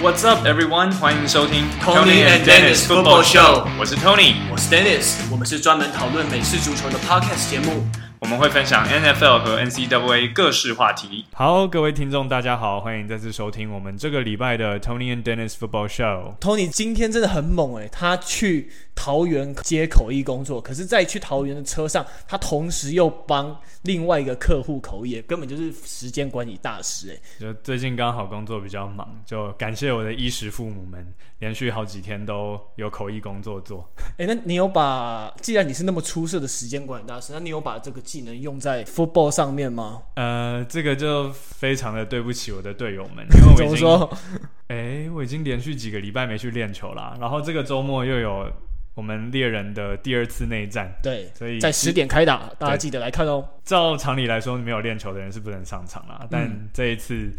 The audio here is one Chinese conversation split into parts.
What's up, everyone？欢迎收听 Tony and Dennis Football Show。我是 Tony，我是 Dennis。我们是专门讨论美式足球的 Podcast 节目。我们会分享 NFL 和 NCAA 各式话题。好，各位听众，大家好，欢迎再次收听我们这个礼拜的 Tony and Dennis Football Show。Tony 今天真的很猛诶，他去桃园接口译工作，可是，在去桃园的车上，他同时又帮另外一个客户口译，根本就是时间管理大师诶。就最近刚好工作比较忙，就感谢我的衣食父母们，连续好几天都有口译工作做。诶，那你有把，既然你是那么出色的时间管理大师，那你有把这个技能用在 football 上面吗？呃，这个就非常的对不起我的队友们，因为我已经，怎么说？诶，我已经连续几个礼拜没去练球啦，然后这个周末又有。我们猎人的第二次内战，对，所以在十点开打，大家记得来看哦。照常理来说，没有练球的人是不能上场啦。但这一次，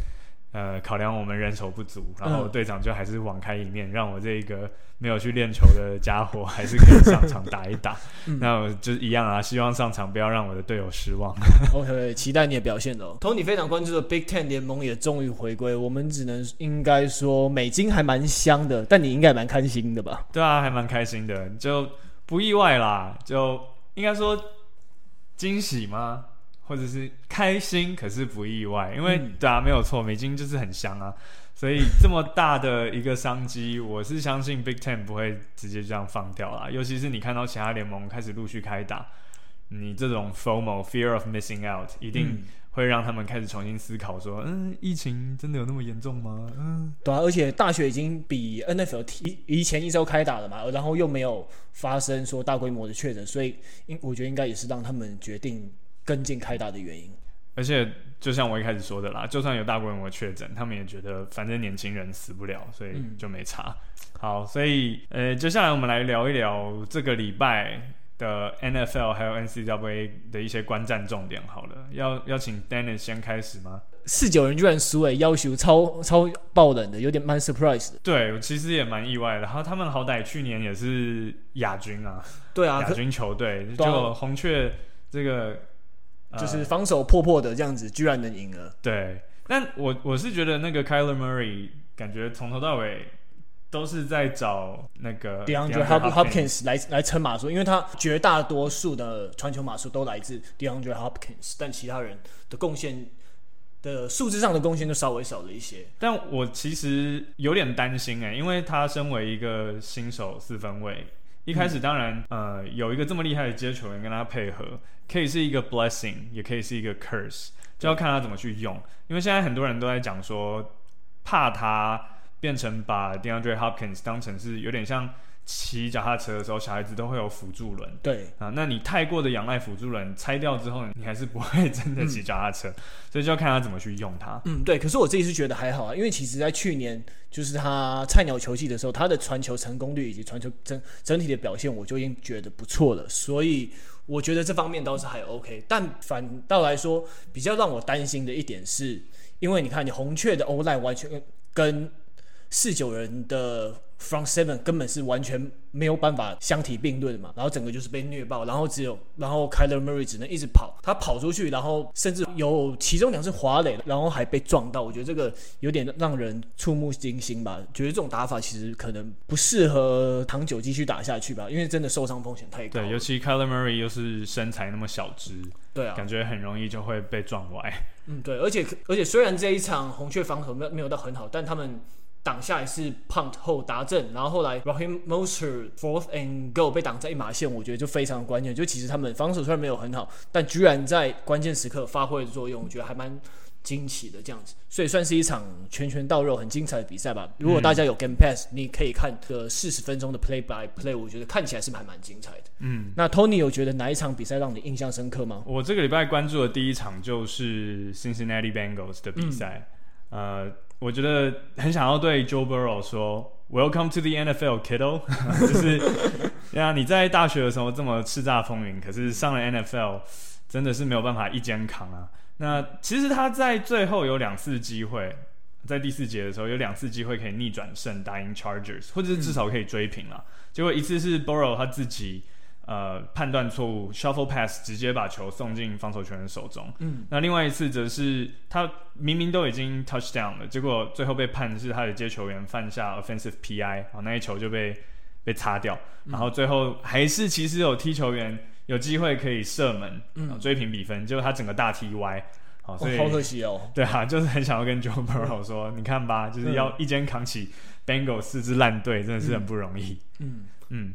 呃，考量我们人手不足，然后队长就还是网开一面，让我这一个。没有去练球的家伙 还是可以上场打一打，嗯、那我就一样啊，希望上场不要让我的队友失望。OK，期待你的表现哦。Tony 非常关注的 Big Ten 联盟也终于回归，我们只能应该说美金还蛮香的，但你应该蛮开心的吧？对啊，还蛮开心的，就不意外啦，就应该说惊喜吗？或者是开心，可是不意外，因为、嗯、对啊，没有错，美金就是很香啊。所以这么大的一个商机，我是相信 Big Ten 不会直接这样放掉啦。尤其是你看到其他联盟开始陆续开打，你这种 FOMO Fear of Missing Out 一定会让他们开始重新思考说，嗯，疫情真的有那么严重吗？嗯，对啊，而且大学已经比 NFL 提以前一周开打了嘛，然后又没有发生说大规模的确诊，所以应我觉得应该也是让他们决定跟进开打的原因。而且，就像我一开始说的啦，就算有大规模确诊，他们也觉得反正年轻人死不了，所以就没差。嗯、好，所以呃，接下来我们来聊一聊这个礼拜的 NFL 还有 NCAA 的一些观战重点。好了，要邀请 Dennis 先开始吗？四九人居然输诶，要求超超爆冷的，有点蛮 surprise 的。对，我其实也蛮意外的。然后他们好歹去年也是亚军啊，对啊，亚军球队，就红雀这个。就是防守破破的这样子，呃、居然能赢了。对，但我我是觉得那个 Kyler Murray 感觉从头到尾都是在找那个 DeAndre Hopkins 来来撑马术，因为他绝大多数的传球马术都来自 DeAndre Hopkins，但其他人的贡献的数字上的贡献就稍微少了一些。但我其实有点担心哎、欸，因为他身为一个新手四分卫。一开始当然，呃，有一个这么厉害的接球员跟他配合，可以是一个 blessing，也可以是一个 curse，就要看他怎么去用。因为现在很多人都在讲说，怕他变成把 DeAndre Hopkins 当成是有点像。骑脚踏车的时候，小孩子都会有辅助轮。对啊，那你太过的仰赖辅助轮，拆掉之后，你还是不会真的骑脚踏车，嗯、所以就要看他怎么去用它。嗯，对。可是我自己是觉得还好啊，因为其实在去年就是他菜鸟球季的时候，他的传球成功率以及传球整整体的表现，我就已经觉得不错了。所以我觉得这方面倒是还 OK。但反倒来说，比较让我担心的一点是，因为你看你红雀的 O-line 完全跟四九人的。Front seven 根本是完全没有办法相提并论的嘛，然后整个就是被虐爆，然后只有然后 Kyler Murray 只能一直跑，他跑出去，然后甚至有其中两次滑垒，然后还被撞到，我觉得这个有点让人触目惊心吧，觉得这种打法其实可能不适合长久继续打下去吧，因为真的受伤风险太高。对，尤其 Kyler Murray 又是身材那么小只，对啊，感觉很容易就会被撞歪。嗯，对，而且而且虽然这一场红雀防守没有没有到很好，但他们。挡下来是 punt 后达阵，然后后来 Raheem Mostert fourth and goal 被挡在一码线，我觉得就非常关键。就其实他们防守虽然没有很好，但居然在关键时刻发挥的作用，我觉得还蛮惊奇的这样子。所以算是一场拳拳到肉、很精彩的比赛吧。如果大家有 Game Pass，你可以看个四十分钟的 Play by Play，我觉得看起来是还蛮精彩的。嗯，那 Tony 有觉得哪一场比赛让你印象深刻吗？我这个礼拜关注的第一场就是 Cincinnati Bengals 的比赛，嗯、呃。我觉得很想要对 Joe Burrow 说，Welcome to the NFL, kiddo。就是呀，你在大学的时候这么叱咤风云，可是上了 NFL 真的是没有办法一肩扛啊。那其实他在最后有两次机会，在第四节的时候有两次机会可以逆转胜，打赢 Chargers，或者是至少可以追平了。嗯、结果一次是 Burrow 他自己。呃判断错误，shuffle pass 直接把球送进防守球员手中。嗯，那另外一次则是他明明都已经 touchdown 了，结果最后被判是他的接球员犯下 offensive PI，好，那一球就被被擦掉，嗯、然后最后还是其实有踢球员有机会可以射门，嗯，追平比分，结果他整个大踢歪。所以、哦、好可惜哦。对啊，就是很想要跟 Joe Burrow 说，嗯、你看吧，就是要一肩扛起 Bengals 四支烂队，真的是很不容易。嗯嗯。嗯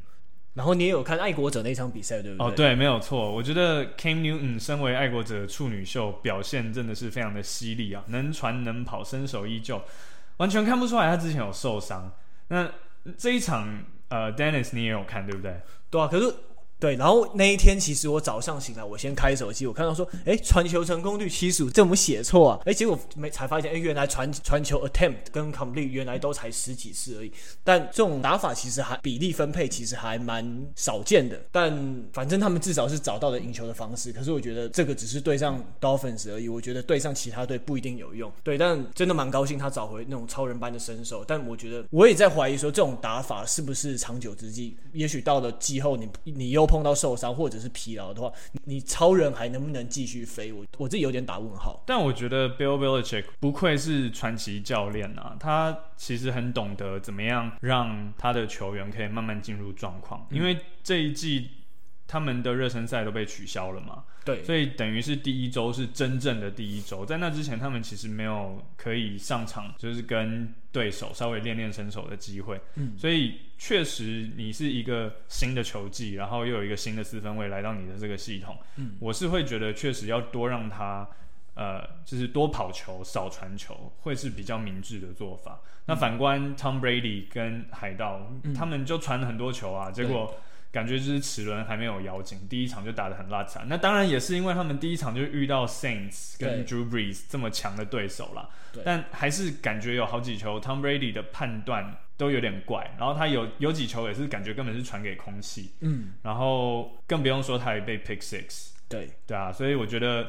然后你也有看爱国者那场比赛，对不对？哦，对，没有错。我觉得 Cam Newton 身为爱国者处女秀，表现真的是非常的犀利啊，能传能跑，身手依旧，完全看不出来他之前有受伤。那这一场，呃，Dennis 你也有看，对不对？对啊，可是。对，然后那一天其实我早上醒来，我先开手机，我看到说，哎，传球成功率七十五，这我们写错啊？哎，结果没才发现，哎，原来传传球 attempt 跟 complete 原来都才十几次而已。但这种打法其实还比例分配其实还蛮少见的。但反正他们至少是找到了赢球的方式。可是我觉得这个只是对上 Dolphins 而已，我觉得对上其他队不一定有用。对，但真的蛮高兴他找回那种超人般的身手。但我觉得我也在怀疑说，这种打法是不是长久之计？也许到了季后你你又。碰到受伤或者是疲劳的话，你超人还能不能继续飞？我我自己有点打问号。但我觉得 Bill Belichick 不愧是传奇教练啊，他其实很懂得怎么样让他的球员可以慢慢进入状况，因为这一季。他们的热身赛都被取消了嘛？对，所以等于是第一周是真正的第一周，在那之前，他们其实没有可以上场，就是跟对手稍微练练身手的机会。嗯，所以确实你是一个新的球技，然后又有一个新的四分位来到你的这个系统，嗯，我是会觉得确实要多让他，呃，就是多跑球、少传球，会是比较明智的做法。嗯，那反观 Tom Brady 跟海盗，嗯，他们就传了很多球啊，结果。感觉就是齿轮还没有咬紧，第一场就打得很拉惨。那当然也是因为他们第一场就遇到 Saints 跟 Drew Brees 这么强的对手啦。但还是感觉有好几球 Tom Brady 的判断都有点怪，然后他有有几球也是感觉根本是传给空气。嗯，然后更不用说他也被 Pick Six。对对啊，所以我觉得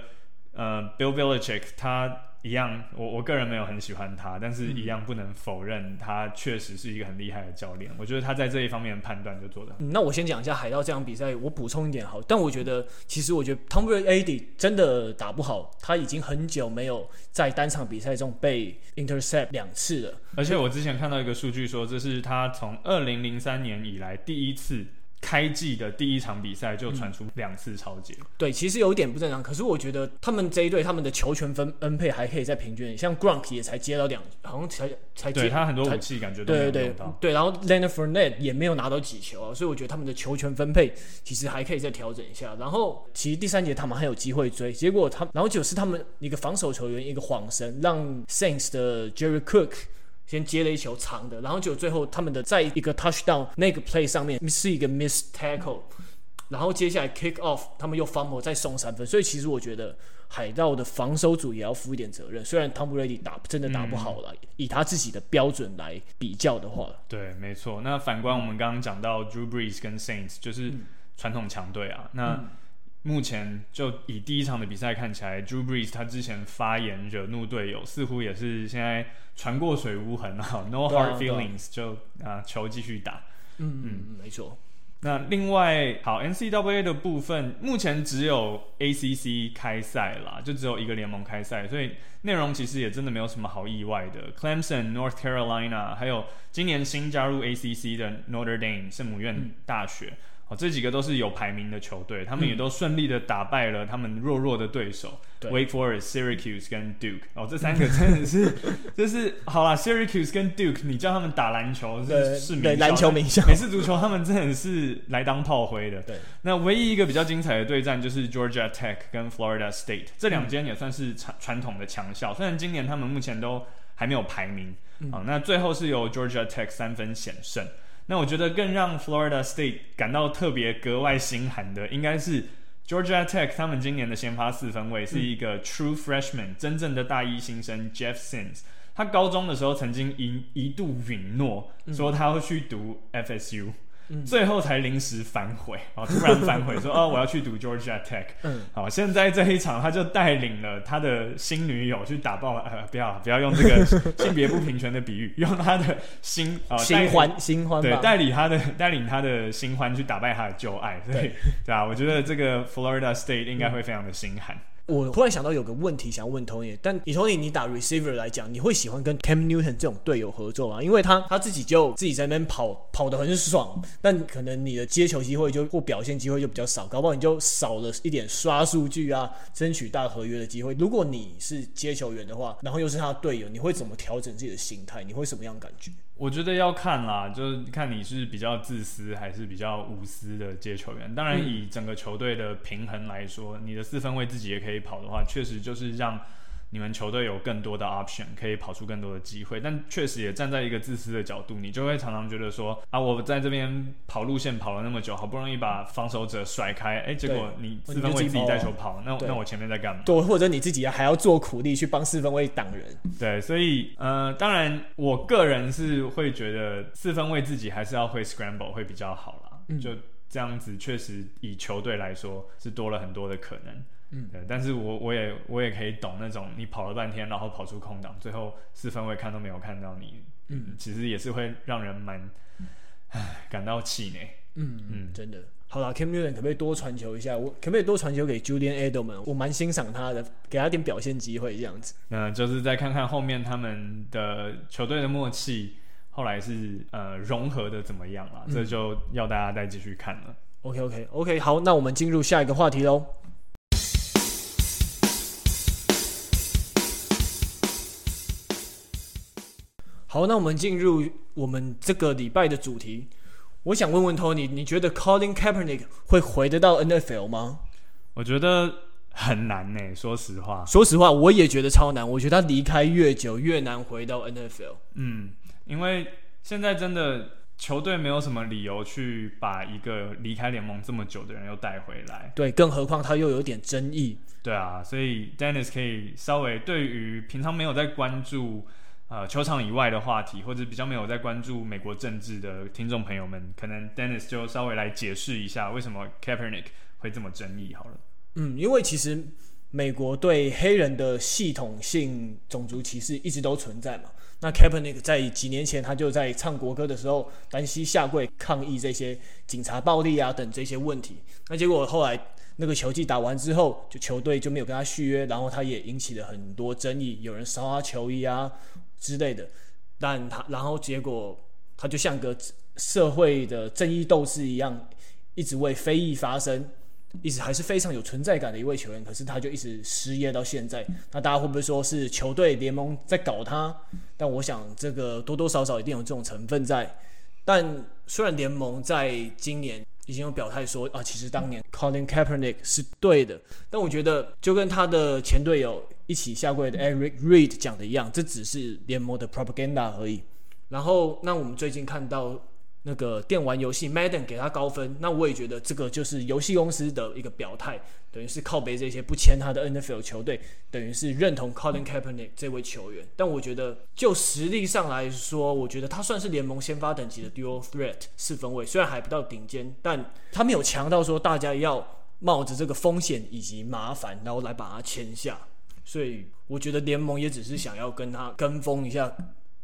呃 Bill Belichick 他。一样，我我个人没有很喜欢他，但是一样不能否认他确实是一个很厉害的教练。我觉得他在这一方面的判断就做得很。嗯，那我先讲一下海盗这场比赛，我补充一点好。但我觉得，其实我觉得 Tom Brady 真的打不好，他已经很久没有在单场比赛中被 intercept 两次了。而且我之前看到一个数据说，这是他从二零零三年以来第一次。开季的第一场比赛就传出两次超节，嗯，对，其实有一点不正常。可是我觉得他们这一队他们的球权分分配还可以再平均，像 Gronk 也才接到两，好像才才接对他很多武器感觉都没有对对对，对，然后 Leonard Fournette 也没有拿到几球啊，所以我觉得他们的球权分配其实还可以再调整一下。然后其实第三节他们还有机会追，结果他然后就是他们一个防守球员一个晃神，让 Saints 的 Jerry Cook。先接了一球长的，然后就最后他们的在一个 touchdown 那个 play 上面是一个 miss tackle，然后接下来 kick off 他们又 fumble 再送三分，所以其实我觉得海盗的防守组也要负一点责任。虽然 Tom Brady 打真的打不好了，嗯、以他自己的标准来比较的话，对，没错。那反观我们刚刚讲到 Drew Brees 跟 Saints 就是传统强队啊，那。嗯目前就以第一场的比赛看起来，Drew Brees 他之前发言惹怒队友，似乎也是现在船过水无痕啊，No hard feelings，就啊球继续打。嗯嗯，没错。那另外好，NCAA 的部分目前只有 ACC 开赛啦，就只有一个联盟开赛，所以内容其实也真的没有什么好意外的。Clemson、North Carolina，还有今年新加入 ACC 的 Notre Dame 圣母院大学。嗯哦，这几个都是有排名的球队，他们也都顺利的打败了他们弱弱的对手，嗯，Wake Forest、Syracuse 跟 Duke。哦，这三个 真的是，就是好啦，Syracuse 跟 Duke，你叫他们打篮球是是名篮球名校，美式足球他们真的是来当炮灰的。对，那唯一一个比较精彩的对战就是 Georgia Tech 跟 Florida State，这两间也算是传传统的强校，虽然今年他们目前都还没有排名。嗯，哦，那最后是由 Georgia Tech 三分险胜。那我觉得更让 Florida State 感到特别格外心寒的，应该是 Georgia Tech 他们今年的先发四分位是一个 True Freshman，真正的大一新生 Jeff Sims。他高中的时候曾经一一度允诺说他会去读 FSU，最后才临时反悔，哦，突然反悔说 哦，我要去读 Georgia Tech。嗯，好，现在这一场他就带领了他的新女友去打爆了，呃，不要不要用这个 性别不平权的比喻，用他的新呃 新欢新欢对，带领他的带领他的新欢去打败他的旧爱，对对，对啊，我觉得这个 Florida State 应该会非常的心寒。嗯我突然想到有个问题想要问 Tony，但以 Tony 你打 receiver 来讲，你会喜欢跟 Cam Newton 这种队友合作吗？因为他他自己就自己在那边跑跑得很爽，但可能你的接球机会就或表现机会就比较少，搞不好你就少了一点刷数据啊，争取大合约的机会。如果你是接球员的话，然后又是他的队友，你会怎么调整自己的心态？你会什么样感觉？我觉得要看啦，就是看你是比较自私还是比较无私的接球员。当然，以整个球队的平衡来说，你的四分卫自己也可以跑的话，确实就是让。你们球队有更多的 option，可以跑出更多的机会，但确实也站在一个自私的角度，你就会常常觉得说啊，我在这边跑路线跑了那么久，好不容易把防守者甩开，哎，结果你四分卫自己带球跑，那那我前面在干嘛？对，或者你自己还要做苦力去帮四分卫挡人。对，所以呃，当然我个人是会觉得四分卫自己还是要会 scramble 会比较好啦，嗯、就这样子确实以球队来说是多了很多的可能。嗯，对，但是我我也我也可以懂那种你跑了半天，然后跑出空档，最后四分位看都没有看到你，嗯，其实也是会让人蛮，唉，感到气馁。嗯嗯，真的。好了，Cam Newton 可不可以多传球一下？我可不可以多传球给 Julian Edelman？我蛮欣赏他的，给他点表现机会这样子。那，就是再看看后面他们的球队的默契，后来是呃融合的怎么样了？这就要大家再继续看了。嗯、OK OK OK，好，那我们进入下一个话题喽。好，那我们进入我们这个礼拜的主题。我想问问 Tony，你觉得 Colin Kaepernick 会回得到 NFL 吗？我觉得很难呢。说实话，说实话，我也觉得超难。我觉得他离开越久，越难回到 NFL。嗯，因为现在真的球队没有什么理由去把一个离开联盟这么久的人又带回来。对，更何况他又有点争议。对啊，所以 Dennis 可以稍微对于平常没有在关注。呃，球场以外的话题，或者比较没有在关注美国政治的听众朋友们，可能 Dennis 就稍微来解释一下为什么 Kaepernick 会这么争议好了。嗯，因为其实美国对黑人的系统性种族歧视一直都存在嘛。那 Kaepernick 在几年前他就在唱国歌的时候单膝下跪抗议这些警察暴力啊等这些问题。那结果后来那个球季打完之后，就球队就没有跟他续约，然后他也引起了很多争议，有人烧他球衣啊。之类的，但他然后结果他就像个社会的正义斗士一样，一直为非议发声，一直还是非常有存在感的一位球员。可是他就一直失业到现在。那大家会不会说是球队联盟在搞他？但我想这个多多少少一定有这种成分在。但虽然联盟在今年已经有表态说啊，其实当年 Colin Kaepernick 是对的，但我觉得就跟他的前队友。一起下跪的 Eric Reid 讲的一样，这只是联盟的 propaganda 而已。然后，那我们最近看到那个电玩游戏 Madden 给他高分，那我也觉得这个就是游戏公司的一个表态，等于是靠北这些不签他的 NFL 球队，等于是认同 Colin Kaepernick 这位球员。但我觉得就实力上来说，我觉得他算是联盟先发等级的 dual threat 四分卫，虽然还不到顶尖，但他没有强到说大家要冒着这个风险以及麻烦，然后来把他签下。所以我觉得联盟也只是想要跟他跟风一下，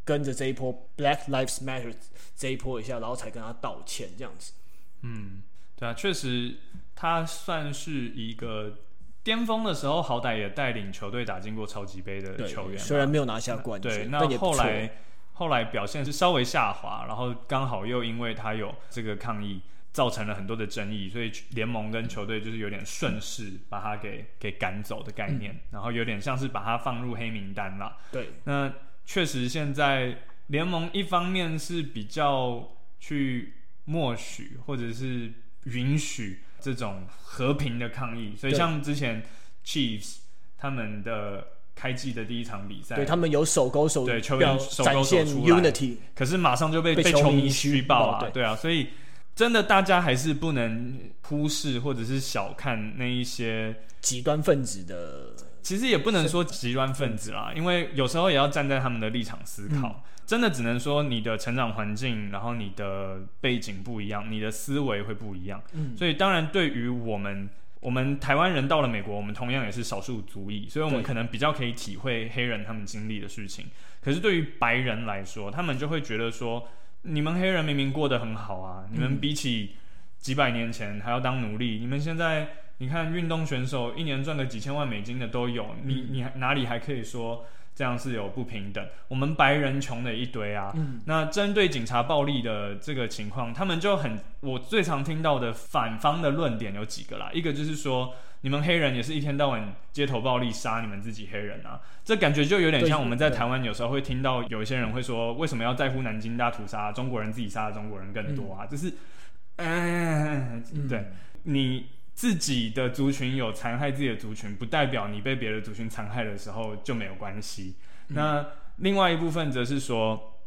跟着这一波 Black Lives Matter 这一波一下，然后才跟他道歉这样子。嗯，对啊，确实他算是一个巅峰的时候，好歹也带领球队打进过超级杯的球员，虽然没有拿下冠军，对，那后来后来表现是稍微下滑，然后刚好又因为他有这个抗议。造成了很多的争议，所以联盟跟球队就是有点顺势把他给给赶走的概念，嗯，然后有点像是把他放入黑名单了。对，那确实现在联盟一方面是比较去默许或者是允许这种和平的抗议，所以像之前 Chiefs 他们的开季的第一场比赛，对他们有手勾手对球员手勾手出来，Unity，可是马上就被被球迷嘘爆啊，对啊，所以。真的，大家还是不能忽视或者是小看那一些极端分子的其实也不能说极端分子啦，因为有时候也要站在他们的立场思考。嗯、真的只能说你的成长环境，然后你的背景不一样，你的思维会不一样。嗯，所以当然对于我们，我们台湾人到了美国，我们同样也是少数族裔，所以我们可能比较可以体会黑人他们经历的事情。可是对于白人来说，他们就会觉得说，你们黑人明明过得很好啊，你们比起几百年前还要当奴隶，你们现在。你看运动选手一年赚个几千万美金的都有，你你哪里还可以说这样是有不平等？我们白人穷的一堆啊。嗯。那针对警察暴力的这个情况，他们就很，我最常听到的反方的论点有几个啦。一个就是说，你们黑人也是一天到晚街头暴力杀你们自己黑人啊，这感觉就有点像我们在台湾有时候会听到有一些人会说，为什么要在乎南京大屠杀？中国人自己杀的中国人更多啊，就是，嗯，对，你。自己的族群有残害自己的族群，不代表你被别的族群残害的时候就没有关系。嗯、那另外一部分则是说，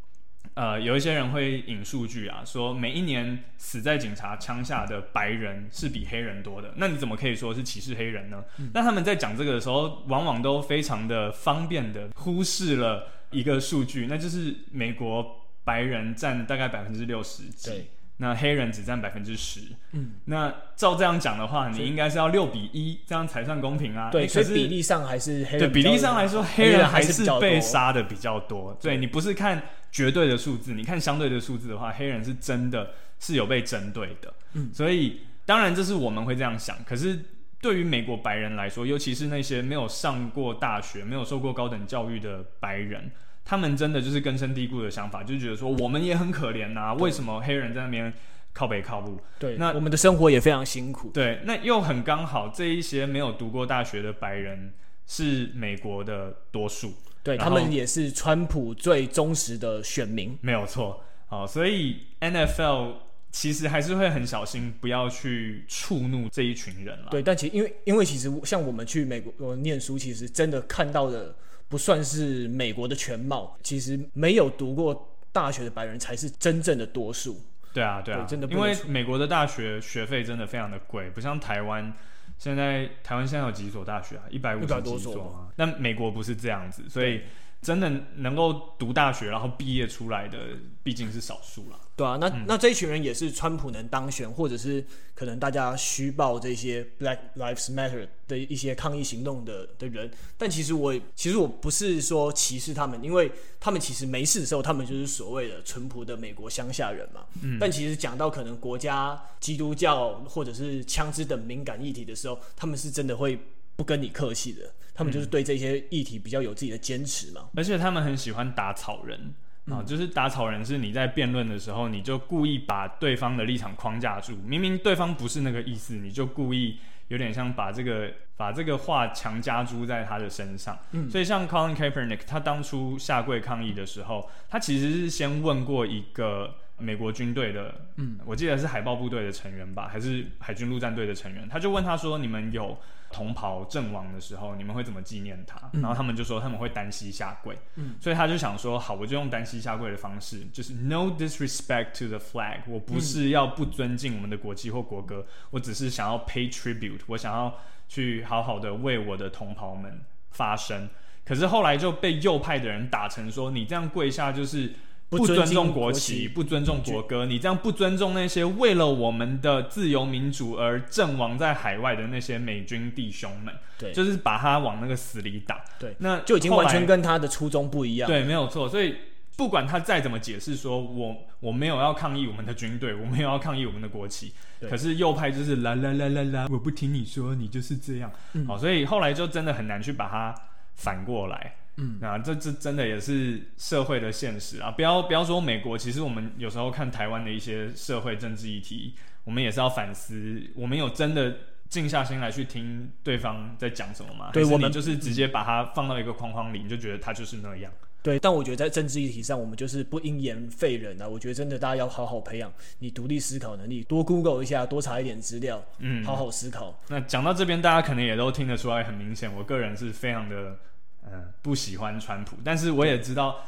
呃，有一些人会引数据啊，说每一年死在警察枪下的白人是比黑人多的。那你怎么可以说是歧视黑人呢？嗯、那他们在讲这个的时候，往往都非常的方便的忽视了一个数据，那就是美国白人占大概百分之六十几。那黑人只占百分之十，嗯，那照这样讲的话，你应该是要六比一，这样才算公平啊。对，所以比例上还是黑人。对，比例上来说，黑人还是被杀的比较多。对，你不是看绝对的数字，你看相对的数字的话，黑人是真的是有被针对的。嗯，所以当然这是我们会这样想，可是对于美国白人来说，尤其是那些没有上过大学、没有受过高等教育的白人。他们真的就是根深蒂固的想法，就觉得说我们也很可怜呐、啊，为什么黑人在那边靠北靠路？对，那我们的生活也非常辛苦。对，那又很刚好，这一些没有读过大学的白人是美国的多数，对，他们也是川普最忠实的选民，没有错。好，所以 NFL 其实还是会很小心，不要去触怒这一群人了。对，但其实因为因为其实像我们去美国念书，其实真的看到的。不算是美国的全貌，其实没有读过大学的白人才是真正的多数。对啊，对啊，对真的，因为美国的大学学费真的非常的贵，不像台湾。现在台湾现在有几所大学啊？一百五十几所啊。那美国不是这样子，所以真的能够读大学然后毕业出来的，毕竟是少数了。对啊，那、嗯、那这一群人也是川普能当选，或者是可能大家虚报这些 Black Lives Matter 的一些抗议行动的的人。但其实我其实我不是说歧视他们，因为他们其实没事的时候，他们就是所谓的淳朴的美国乡下人嘛。嗯。但其实讲到可能国家、基督教或者是枪支等敏感议题的时候，他们是真的会不跟你客气的。他们就是对这些议题比较有自己的坚持嘛。而且他们很喜欢打草人。啊、哦，就是打草人，是你在辩论的时候，你就故意把对方的立场框架住，明明对方不是那个意思，你就故意有点像把这个把这个话强加诸在他的身上。嗯，所以像 Colin Kaepernick，他当初下跪抗议的时候，他其实是先问过一个美国军队的，嗯，我记得是海豹部队的成员吧，还是海军陆战队的成员，他就问他说：“你们有？”同袍阵亡的时候，你们会怎么纪念他？嗯、然后他们就说他们会单膝下跪。嗯、所以他就想说，好，我就用单膝下跪的方式，就是 no disrespect to the flag。我不是要不尊敬我们的国旗或国歌，我只是想要 pay tribute，我想要去好好的为我的同袍们发声。可是后来就被右派的人打成说，你这样跪下就是。不尊重国旗，不尊重国歌，你这样不尊重那些为了我们的自由民主而阵亡在海外的那些美军弟兄们，对，就是把他往那个死里打，对，那就已经完全跟他的初衷不一样，对，没有错。所以不管他再怎么解释，说我我没有要抗议我们的军队，我没有要抗议我们的国旗，可是右派就是啦啦啦啦啦，我不听你说，你就是这样，嗯、好，所以后来就真的很难去把它反过来。嗯，那这这真的也是社会的现实啊！不要不要说美国，其实我们有时候看台湾的一些社会政治议题，我们也是要反思，我们有真的静下心来去听对方在讲什么吗？对，我们就是直接把它放到一个框框里，你就觉得他就是那样。对，但我觉得在政治议题上，我们就是不因言废人啊！我觉得真的大家要好好培养你独立思考能力，多 Google 一下，多查一点资料，嗯，好好思考。那讲到这边，大家可能也都听得出来，很明显，我个人是非常的。嗯，不喜欢川普，但是我也知道，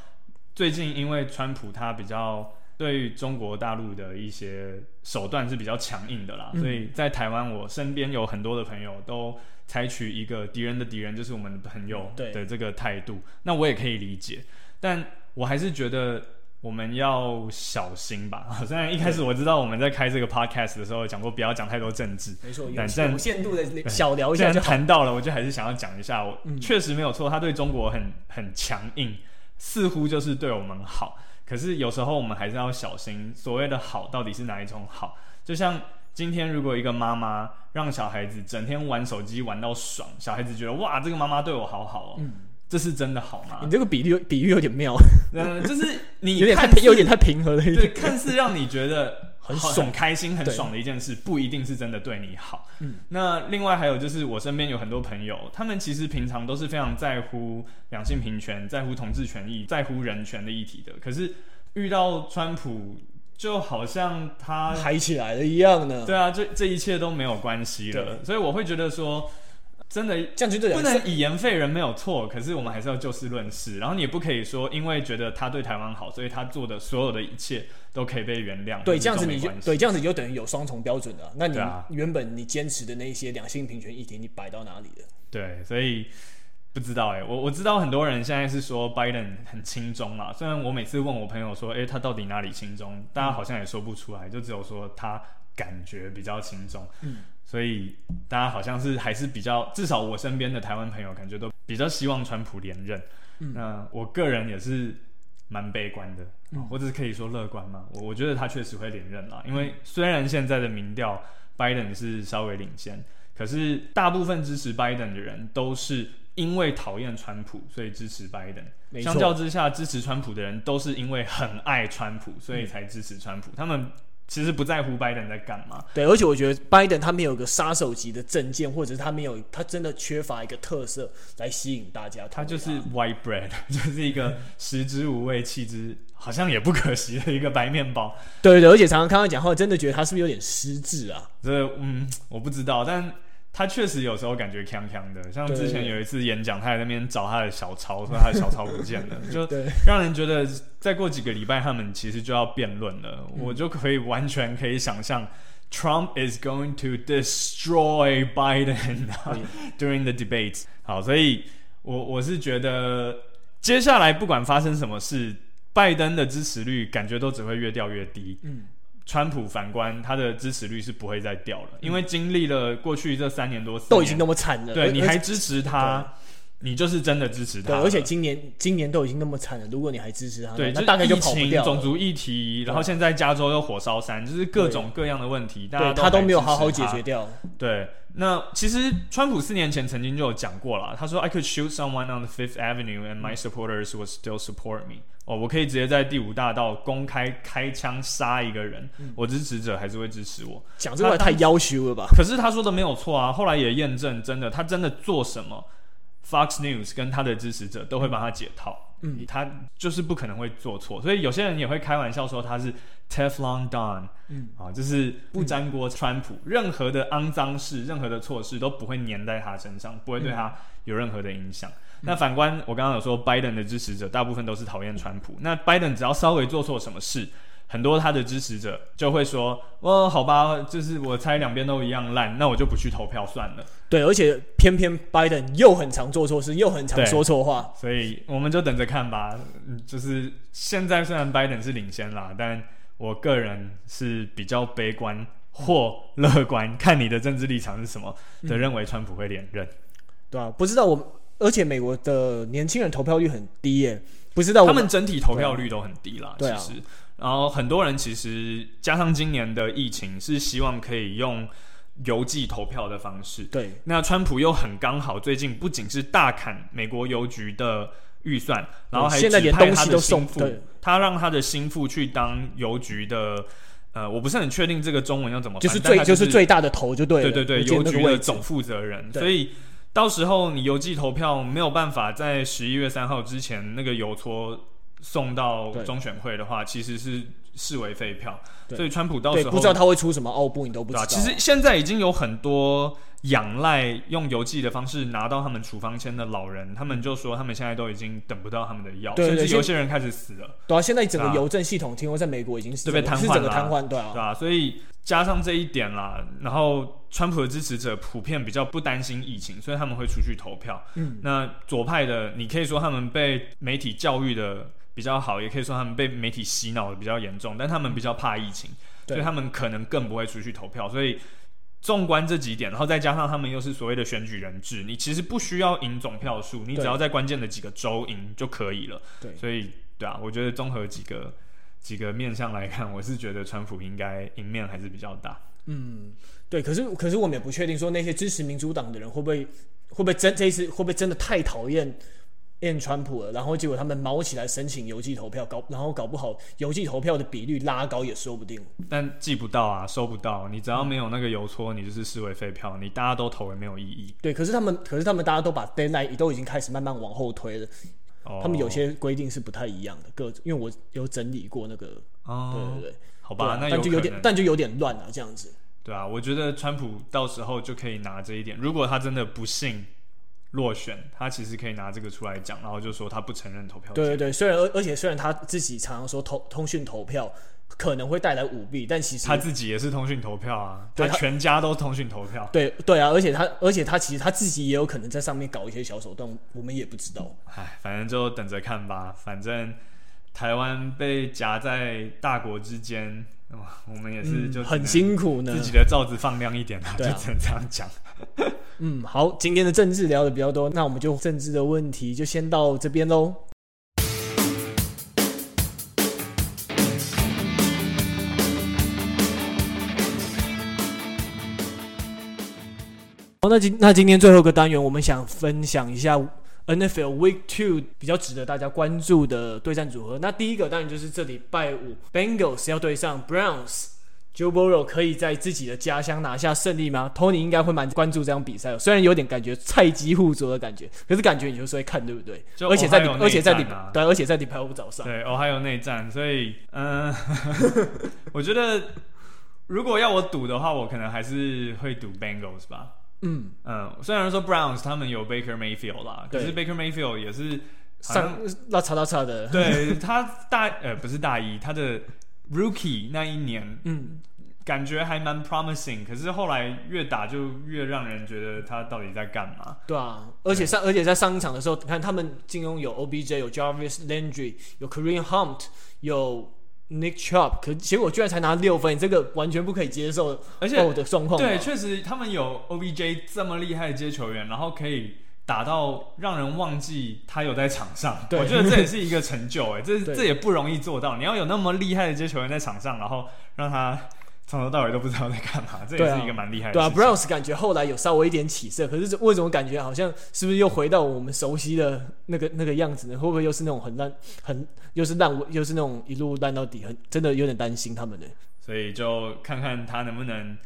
最近因为川普他比较对于中国大陆的一些手段是比较强硬的啦，嗯、所以在台湾我身边有很多的朋友都采取一个敌人的敌人就是我们的朋友对。的这个态度，那我也可以理解，但我还是觉得。我们要小心吧。虽然一开始我知道我们在开这个 podcast 的时候讲过，不要讲太多政治，没错，有限度的 小聊一下。既然谈到了，我就还是想要讲一下。我嗯、确实没有错，他对中国很很强硬，似乎就是对我们好。可是有时候我们还是要小心，所谓的好到底是哪一种好？就像今天，如果一个妈妈让小孩子整天玩手机玩到爽，小孩子觉得哇，这个妈妈对我好好哦。嗯这是真的好吗？你这个比喻比喻有点妙，嗯，就是你 有点太有点太平和了一点，对，看似让你觉得很爽、很开心、很爽的一件事，不一定是真的对你好。嗯，那另外还有就是，我身边有很多朋友，他们其实平常都是非常在乎两性平权、在乎同志权益、在乎人权的议题的，可是遇到川普，就好像他嗨起来了一样呢。对啊，这这一切都没有关系了，所以我会觉得说。真的这样就不能以言废人没有错，可是我们还是要就事论事。然后你也不可以说，因为觉得他对台湾好，所以他做的所有的一切都可以被原谅。对，这样子你就对，这样子你就等于有双重标准了。那你原本你坚持的那些两性平权议题，你摆到哪里了？对，所以不知道哎、欸，我我知道很多人现在是说拜登很轻中啦。虽然我每次问我朋友说，哎、欸，他到底哪里轻中？大家好像也说不出来，就只有说他感觉比较轻中。嗯。所以大家好像是还是比较，至少我身边的台湾朋友感觉都比较希望川普连任。嗯，那我个人也是蛮悲观的，嗯，或者是可以说乐观嘛。我我觉得他确实会连任啦，因为虽然现在的民调拜登是稍微领先，可是大部分支持拜登的人都是因为讨厌川普，所以支持拜登。相较之下，支持川普的人都是因为很爱川普，所以才支持川普。他们。其实不在乎拜登在干嘛，对，而且我觉得拜登他没有一个杀手级的政见，或者是他没有，他真的缺乏一个特色来吸引大家。他就是 white bread，就是一个食之无味，弃之好像也不可惜的一个白面包。对对，而且常常看他讲话，真的觉得他是不是有点失智啊？这嗯，我不知道，但。他确实有时候感觉锵锵的，像之前有一次演讲，他在那边找他的小抄，说他的小抄不见了，就让人觉得再过几个礼拜他们其实就要辩论了，我就可以完全可以想象，Trump is going to destroy Biden during the debate。好，所以我我是觉得接下来不管发生什么事，拜登的支持率感觉都只会越掉越低。嗯。川普反观他的支持率是不会再掉了，因为经历了过去这三年多年，都已经那么惨了，对，你还支持他，你就是真的支持他。对，而且今年今年都已经那么惨了，如果你还支持他，对，那大概就跑不掉。种族议题，然后现在加州又火烧山，就是各种各样的问题，大家他都没有好好解决掉。对，那其实川普四年前曾经就有讲过了，他说：“I could shoot someone on the Fifth Avenue and my supporters would still support me。”哦，我可以直接在第五大道公开开枪杀一个人，嗯，我支持者还是会支持我。讲这话太要求了吧？可是他说的没有错啊，后来也验证，真的，他真的做什么，Fox News 跟他的支持者都会帮他解套。嗯，他就是不可能会做错，所以有些人也会开玩笑说他是 Teflon Don，嗯，啊，就是不粘锅川普，任何的肮脏事、任何的错事都不会粘在他身上，不会对他有任何的影响。那反观我刚刚有说，拜登的支持者大部分都是讨厌川普。那拜登只要稍微做错什么事，很多他的支持者就会说：“哦，好吧，就是我猜两边都一样烂，那我就不去投票算了。”对，而且偏偏拜登又很常做错事，又很常说错话，所以我们就等着看吧。就是现在虽然拜登是领先啦，但我个人是比较悲观或乐观，看你的政治立场是什么的，认为川普会连任。嗯、对啊，不知道我。而且美国的年轻人投票率很低耶，不知道他们整体投票率都很低啦。对啊，其实，然后很多人其实加上今年的疫情，是希望可以用邮寄投票的方式。对，那川普又很刚好，最近不仅是大砍美国邮局的预算，然后还指派他的心腹，他让他的心腹去当邮局的。呃，我不是很确定这个中文要怎么，就是最就是，就是最大的头就对了，对对对，邮局的总负责人，所以。到时候你邮寄投票没有办法在十一月三号之前那个邮戳送到中选会的话，其实是视为废票。所以川普到时候不知道他会出什么奥布，你都不知道。其实现在已经有很多仰赖用邮寄的方式拿到他们处方签的老人，他们就说他们现在都已经等不到他们的药，甚至有些人开始死了。对啊，现在整个邮政系统听说在美国已经是被瘫痪了，瘫痪，对啊，对啊，所以加上这一点啦，然后川普的支持者普遍比较不担心疫情，所以他们会出去投票。嗯，那左派的，你可以说他们被媒体教育的比较好，也可以说他们被媒体洗脑的比较严重，但他们比较怕疫情，所以他们可能更不会出去投票，所以。纵观这几点，然后再加上他们又是所谓的选举人制，你其实不需要赢总票数，你只要在关键的几个州赢就可以了。对，所以对啊，我觉得综合几个几个面向来看，我是觉得川普应该赢面还是比较大。嗯，对，可是可是我们也不确定说那些支持民主党的人会不会会不会真这一次会不会真的太讨厌。变川普了，然后结果他们毛起来申请邮寄投票，搞然后搞不好邮寄投票的比率拉高也说不定。但寄不到啊，收不到，你只要没有那个邮戳，你就是视为废票，你大家都投也没有意义。对，可是他们，可是他们大家都把 deadline 都已经开始慢慢往后推了。哦。他们有些规定是不太一样的，各因为我有整理过那个。哦。对对对。好吧，啊、那但就有点，但就有点乱了，这样子。对啊，我觉得川普到时候就可以拿这一点，如果他真的不幸。落选，他其实可以拿这个出来讲，然后就说他不承认投票。对对对，虽然而而且虽然他自己常常说投通讯投票可能会带来舞弊，但其实他自己也是通讯投票啊，对，他全家都通讯投票。对对啊，而且他而且他其实他自己也有可能在上面搞一些小手段，我们也不知道。唉，反正就等着看吧。反正台湾被夹在大国之间，我们也是就、嗯、很辛苦呢。自己的罩子放亮一点啊，就只能这样讲。嗯，好，今天的政治聊得比较多，那我们就政治的问题就先到这边喽。好，那今那今天最后一个单元，我们想分享一下 NFL Week Two 比较值得大家关注的对战组合。那第一个当然就是这礼拜五，Bengals 要对上 Browns。Joe Burrow 可以在自己的家乡拿下胜利吗？Tony 应该会蛮关注这场比赛，虽然有点感觉菜鸡互啄的感觉，可是感觉你就是会看，对不对？就而且在礼，而且在礼，对，而且在礼拜五早上，对，哦，还有内战，所以，嗯、呃，我觉得如果要我赌的话，我可能还是会赌 Bengals 吧。嗯嗯，虽然说 Browns 他们有 Baker Mayfield 啦，可是 Baker Mayfield 也是上那叉叉叉的，对他大呃不是大一，他的。Rookie 那一年，嗯，感觉还蛮 promising，可是后来越打就越让人觉得他到底在干嘛？对啊，而且上而且在上一场的时候，你看他们阵中有 OBJ，有 Jarvis Landry，有 Kareem Hunt，有 Nick Chubb，可结果居然才拿六分，这个完全不可以接受，而且的状况。对，确实他们有 OBJ 这么厉害的接球员，然后可以。打到让人忘记他有在场上，我觉得这也是一个成就哎，这 这也不容易做到。你要有那么厉害的接球员在场上，然后让他从头到尾都不知道在干嘛，这也是一个蛮厉害的。对啊，对啊，Browns 感觉后来有稍微一点起色，可是为什么感觉好像是不是又回到我们熟悉的那个那个样子呢？会不会又是那种很烂、很又是烂又是那种一路烂到底，很真的有点担心他们呢？所以就看看他能不能，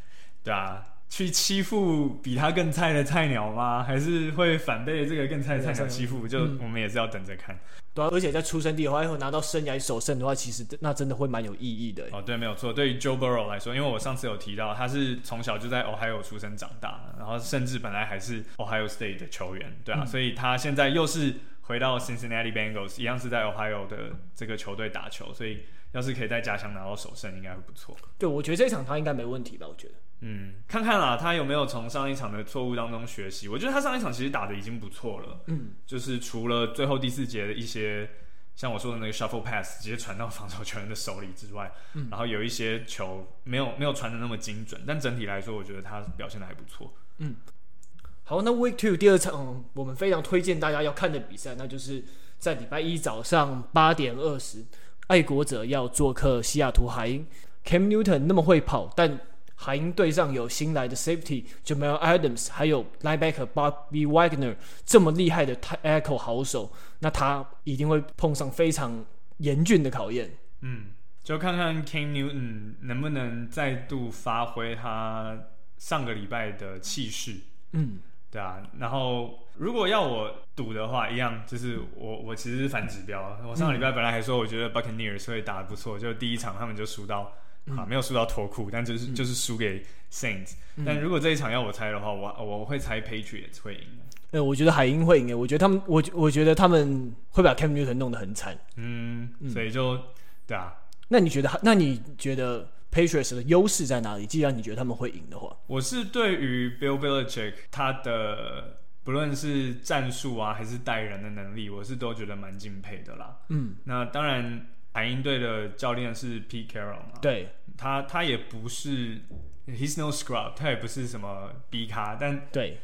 对啊。去欺负比他更菜的菜鸟吗？还是会反被这个更菜的菜鸟欺负？就我们也是要等着看。对啊，而且在出生地的话，要拿到生涯首胜的话，其实那真的会蛮有意义的。哦，对，没有错。对于 Joe Burrow 来说，因为我上次有提到，他是从小就在 Ohio 出生长大，然后甚至本来还是 Ohio State 的球员，对啊，嗯、所以他现在又是回到 Cincinnati Bengals，一样是在 Ohio 的这个球队打球，所以要是可以在家乡拿到首胜，应该会不错。对，我觉得这一场他应该没问题吧？我觉得。嗯，看看啦，他有没有从上一场的错误当中学习？我觉得他上一场其实打的已经不错了。嗯，就是除了最后第四节的一些，像我说的那个 shuffle pass 直接传到防守球员的手里之外，嗯，然后有一些球没有没有传的那么精准，但整体来说，我觉得他表现的还不错。嗯，好，那 Week Two 第二场我们非常推荐大家要看的比赛，那就是在礼拜一早上八点二十，爱国者要做客西雅图海鹰。Cam Newton 那么会跑，但海鹰队上有新来的 Safety Jamal Adams，还有 Linebacker Bobby Wagner 这么厉害的 Tackle 好手，那他一定会碰上非常严峻的考验。嗯，就看看 King Newton 能不能再度发挥他上个礼拜的气势。嗯，对啊。然后如果要我赌的话，一样就是我我其实是反指标。我上个礼拜本来还说我觉得 Buccaneers 会打得不错，就第一场他们就输到。啊，没有输到脱裤，但就是、嗯、就是输给 Saints、嗯。但如果这一场要我猜的话，我我会猜 Patriots 会赢。呃，我觉得海鹰会赢。我觉得他们，我我觉得他们会把 Cam Newton 弄得很惨。嗯，所以就对啊。那你觉得？那你觉得 Patriots 的优势在哪里？既然你觉得他们会赢的话，我是对于 Bill Belichick 他的不论是战术啊，还是带人的能力，我是都觉得蛮敬佩的啦。嗯，那当然，海鹰队的教练是 Pete Carroll 嘛，对，他他也不是 He's no scrub，他也不是什么 B 咖，但对，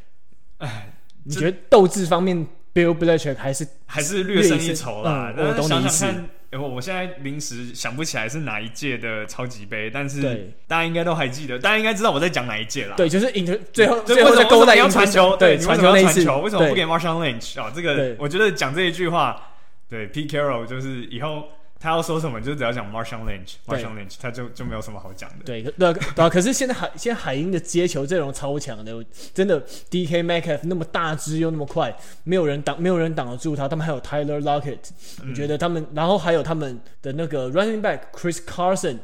哎。你觉得斗志方面，Bill Belichick 还是还是略胜一筹啦。嗯、我懂你意思。我我现在临时想不起来是哪一届的超级杯，但是大家应该都还记得，大家应该知道我在讲哪一届啦。对，就是 inter 最后最后的勾带要传球，对，传球那一次，为什么不给 Marshall Lynch 啊？这个我觉得讲这一句话，对 Pete Carroll 就是以后。他要说什么，就只要讲 Marshall Lynch，Marshall Lynch，他就就没有什么好讲的。对，对，对。可是现在海现在海鹰的接球阵容超强的，真的 DK Metcalf 那么大只又那么快，没有人挡，没有人挡得住他。他们还有 Tyler Lockett，你觉得他们？然后还有他们的那个 Running Back Chris Carson，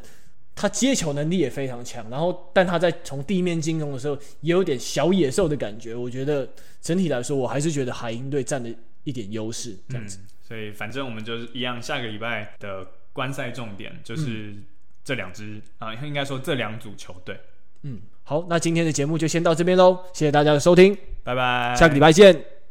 他接球能力也非常强。然后，但他在从地面进攻的时候，也有点小野兽的感觉。我觉得整体来说，我还是觉得海鹰队占了一点优势，这样子。嗯所以反正我们就是一样，下个礼拜的观赛重点就是这两支、嗯、啊，应该说这两组球队。嗯，好，那今天的节目就先到这边喽，谢谢大家的收听，拜拜，下个礼拜见。